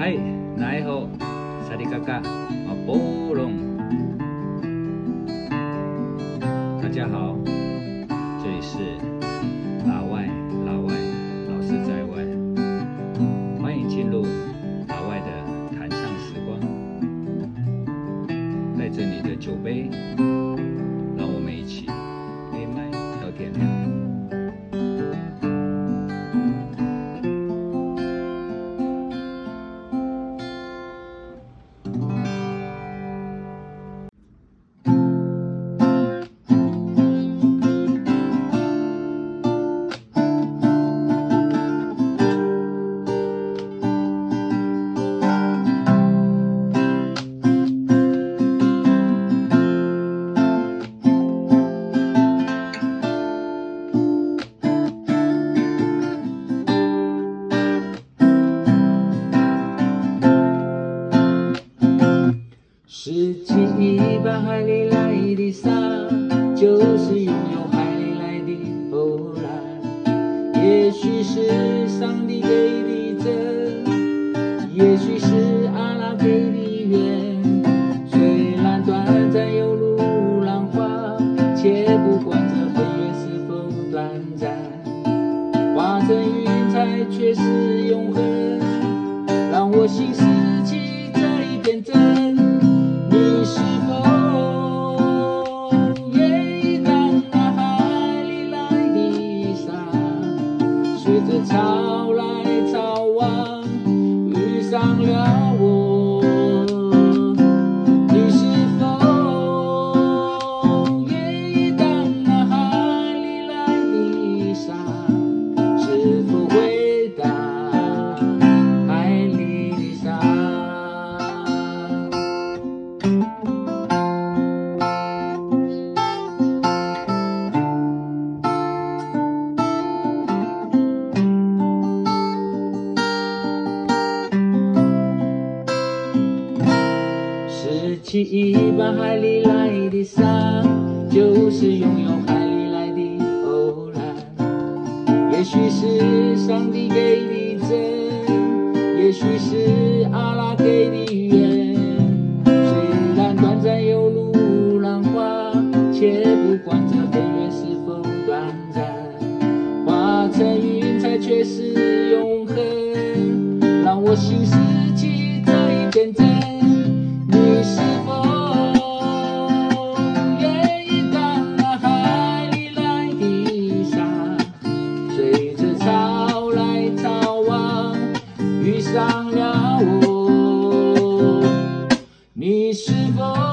嗨，奈好，萨利嘎嘎，马波隆。大家好，这里是老外，老外，老是在外，欢迎进入老外的谈唱时光，带着你的酒杯，拾起一把海里来的沙，就是拥有海里来的波澜。也许是上帝给的真，也许是阿拉给的缘。虽然短暂犹如浪花，且不管这飞跃是否短暂。化成云彩却是永恒，让我心沙，随拾起一把海里来的沙，就是拥有海里来的偶然。也许是上帝给的真，也许是阿拉给的缘。虽然短暂犹如浪花，且不管这飞跃是否短暂。化成云彩却是永恒，让我心你是否